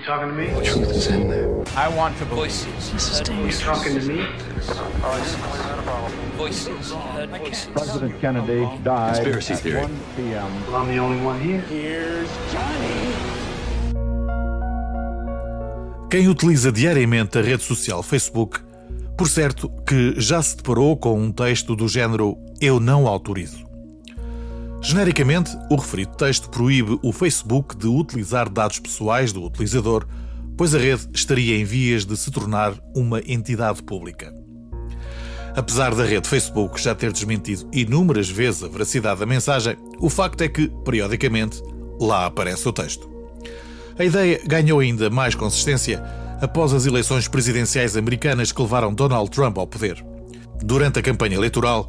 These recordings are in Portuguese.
You talking to me? The truth is in there. I want to voices. This is You dangerous. talking to me? Voices. Heard voices. President Kennedy died Conspiracy at theory. 1 p.m. Well, I'm the only one here. Quem utiliza diariamente a rede social Facebook, por certo que já se deparou com um texto do género Eu não autorizo. Genericamente, o referido texto proíbe o Facebook de utilizar dados pessoais do utilizador, pois a rede estaria em vias de se tornar uma entidade pública. Apesar da rede Facebook já ter desmentido inúmeras vezes a veracidade da mensagem, o facto é que, periodicamente, lá aparece o texto. A ideia ganhou ainda mais consistência após as eleições presidenciais americanas que levaram Donald Trump ao poder. Durante a campanha eleitoral,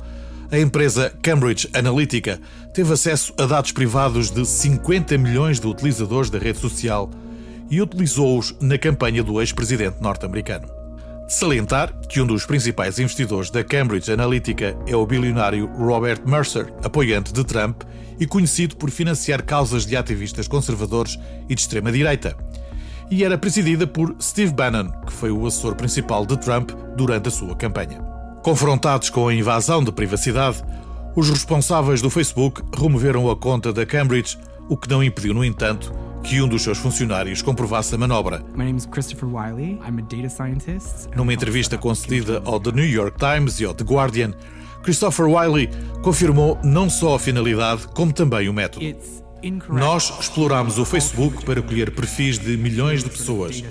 a empresa Cambridge Analytica teve acesso a dados privados de 50 milhões de utilizadores da rede social e utilizou-os na campanha do ex-presidente norte-americano. Salientar que um dos principais investidores da Cambridge Analytica é o bilionário Robert Mercer, apoiante de Trump e conhecido por financiar causas de ativistas conservadores e de extrema-direita. E era presidida por Steve Bannon, que foi o assessor principal de Trump durante a sua campanha. Confrontados com a invasão de privacidade, os responsáveis do Facebook removeram a conta da Cambridge, o que não impediu, no entanto, que um dos seus funcionários comprovasse a manobra. Numa entrevista concedida ao The New York Times e ao The Guardian, Christopher Wiley confirmou não só a finalidade, como também o método. It's. Nós explorámos o Facebook para colher perfis de milhões de pessoas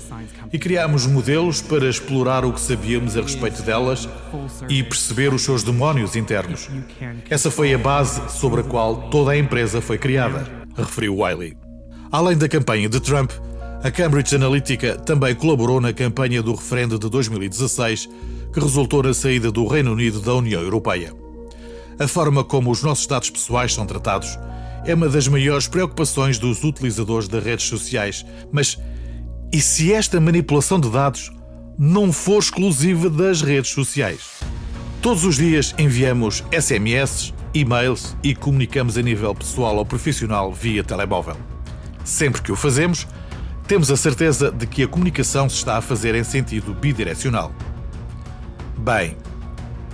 e criámos modelos para explorar o que sabíamos a respeito delas e perceber os seus demónios internos. Essa foi a base sobre a qual toda a empresa foi criada, referiu Wiley. Além da campanha de Trump, a Cambridge Analytica também colaborou na campanha do referendo de 2016, que resultou na saída do Reino Unido da União Europeia. A forma como os nossos dados pessoais são tratados é uma das maiores preocupações dos utilizadores das redes sociais. Mas e se esta manipulação de dados não for exclusiva das redes sociais? Todos os dias enviamos SMS, e-mails e comunicamos a nível pessoal ou profissional via telemóvel. Sempre que o fazemos, temos a certeza de que a comunicação se está a fazer em sentido bidirecional. Bem,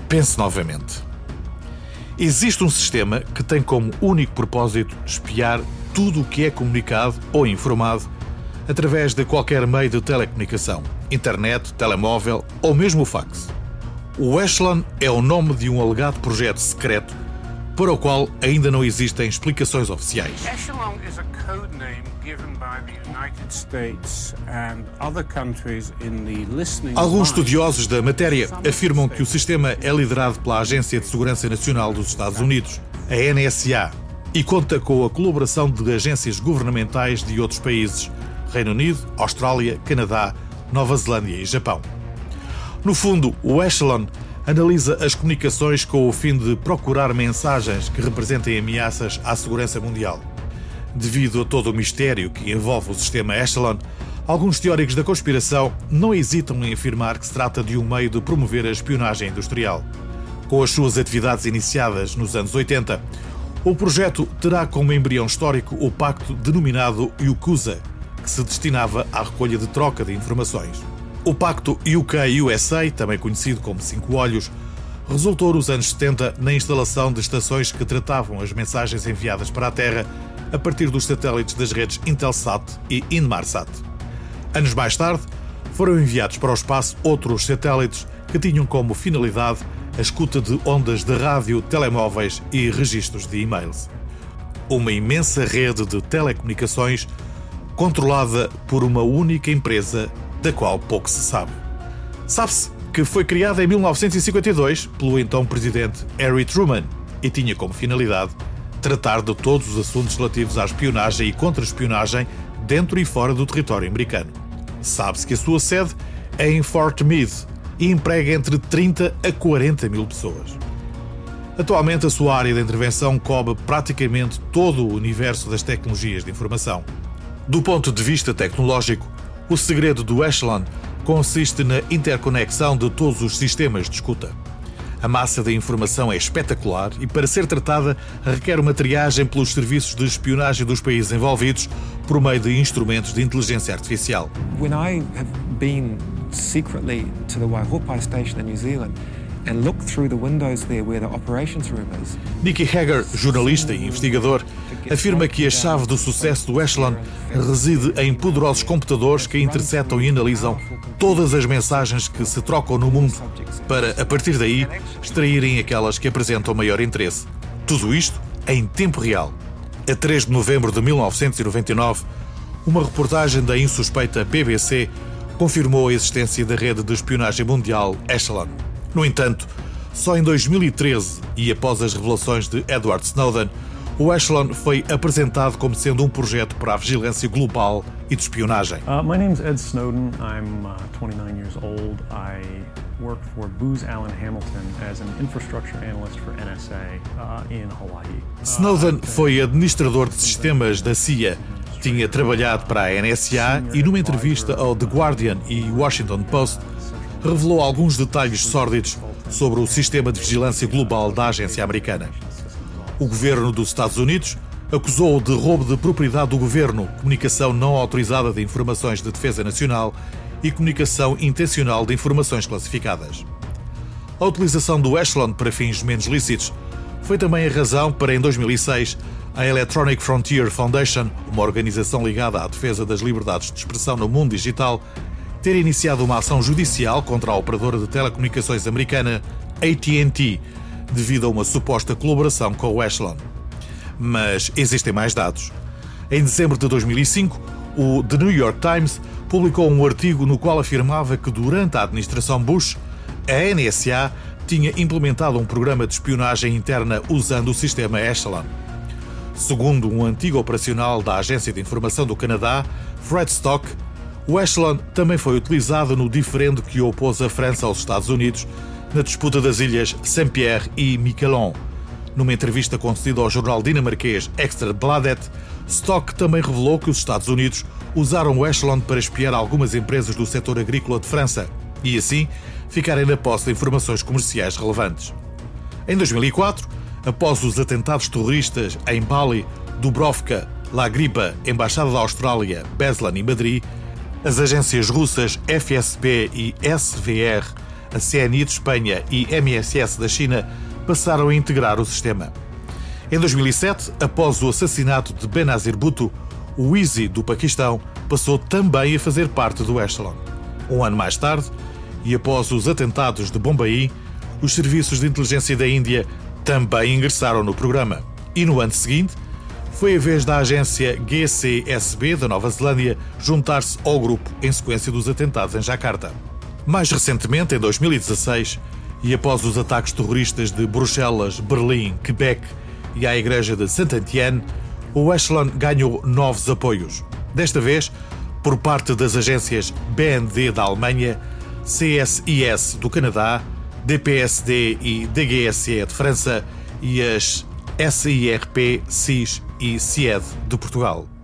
pense novamente. Existe um sistema que tem como único propósito espiar tudo o que é comunicado ou informado através de qualquer meio de telecomunicação, internet, telemóvel ou mesmo fax. O Echelon é o nome de um alegado projeto secreto para o qual ainda não existem explicações oficiais. Echelon is a given by the United States and other countries in the listening Alguns estudiosos da matéria afirmam que o sistema é liderado pela Agência de Segurança Nacional dos Estados Unidos, a NSA, e conta com a colaboração de agências governamentais de outros países: Reino Unido, Austrália, Canadá, Nova Zelândia e Japão. No fundo, o Echelon analisa as comunicações com o fim de procurar mensagens que representem ameaças à segurança mundial. Devido a todo o mistério que envolve o sistema Echelon, alguns teóricos da conspiração não hesitam em afirmar que se trata de um meio de promover a espionagem industrial. Com as suas atividades iniciadas nos anos 80, o projeto terá como embrião histórico o pacto denominado UCUSA, que se destinava à recolha de troca de informações. O pacto UK-USA, também conhecido como Cinco Olhos, resultou nos anos 70 na instalação de estações que tratavam as mensagens enviadas para a Terra a partir dos satélites das redes Intelsat e Inmarsat. Anos mais tarde, foram enviados para o espaço outros satélites que tinham como finalidade a escuta de ondas de rádio, telemóveis e registros de e-mails. Uma imensa rede de telecomunicações controlada por uma única empresa da qual pouco se sabe. Sabe-se que foi criada em 1952 pelo então presidente Harry Truman e tinha como finalidade tratar de todos os assuntos relativos à espionagem e contra-espionagem dentro e fora do território americano. Sabe-se que a sua sede é em Fort Meade e emprega entre 30 a 40 mil pessoas. Atualmente, a sua área de intervenção cobre praticamente todo o universo das tecnologias de informação. Do ponto de vista tecnológico, o segredo do Echelon consiste na interconexão de todos os sistemas de escuta. A massa da informação é espetacular e, para ser tratada, requer uma triagem pelos serviços de espionagem dos países envolvidos por meio de instrumentos de inteligência artificial. When I have secretly to the Waihopai station in New Zealand, and look through the windows there where the operations room is. Nicky Hager, jornalista e investigador, afirma que a chave do sucesso do Echelon reside em poderosos computadores que interceptam e analisam todas as mensagens que se trocam no mundo para, a partir daí, extraírem aquelas que apresentam maior interesse. Tudo isto em tempo real. A 3 de novembro de 1999, uma reportagem da insuspeita BBC confirmou a existência da rede de espionagem mundial Echelon. No entanto, só em 2013 e após as revelações de Edward Snowden, o Echelon foi apresentado como sendo um projeto para a vigilância global e de espionagem. Uh, my name is Ed Snowden. I'm uh, 29 years old. I work for Booz Allen Hamilton as an infrastructure analyst for NSA uh, in Hawaii. Snowden foi administrador de sistemas da CIA. Tinha trabalhado para a NSA e numa entrevista ao The Guardian e Washington Post revelou alguns detalhes sórdidos sobre o sistema de vigilância global da agência americana. O governo dos Estados Unidos acusou-o de roubo de propriedade do governo, comunicação não autorizada de informações de defesa nacional e comunicação intencional de informações classificadas. A utilização do Echelon para fins menos lícitos foi também a razão para, em 2006, a Electronic Frontier Foundation, uma organização ligada à defesa das liberdades de expressão no mundo digital, ter iniciado uma ação judicial contra a operadora de telecomunicações americana AT&T, devido a uma suposta colaboração com o Echelon. Mas existem mais dados. Em dezembro de 2005, o The New York Times publicou um artigo no qual afirmava que durante a administração Bush, a NSA tinha implementado um programa de espionagem interna usando o sistema Echelon. Segundo um antigo operacional da Agência de Informação do Canadá, Fred Stock, o Echelon também foi utilizado no diferendo que opôs a França aos Estados Unidos na disputa das ilhas Saint-Pierre e Miquelon. Numa entrevista concedida ao jornal dinamarquês Extra Bladet, Stock também revelou que os Estados Unidos usaram o Echelon para espiar algumas empresas do setor agrícola de França e, assim, ficarem na posse de informações comerciais relevantes. Em 2004, após os atentados terroristas em Bali, Dubrovka, La Gripa, Embaixada da Austrália, Beslan e Madrid, as agências russas FSB e SVR, a CNI de Espanha e MSS da China passaram a integrar o sistema. Em 2007, após o assassinato de Benazir Bhutto, o ISI do Paquistão passou também a fazer parte do Echelon. Um ano mais tarde, e após os atentados de Bombaí, os serviços de inteligência da Índia também ingressaram no programa. E no ano seguinte, foi a vez da agência GCSB da Nova Zelândia juntar-se ao grupo em sequência dos atentados em Jakarta. Mais recentemente, em 2016, e após os ataques terroristas de Bruxelas, Berlim, Quebec e à igreja de Saint-Étienne, o Echelon ganhou novos apoios. Desta vez, por parte das agências BND da Alemanha, CSIS do Canadá, DPSD e DGSE de França e as SIRP, CIS e CIED de Portugal.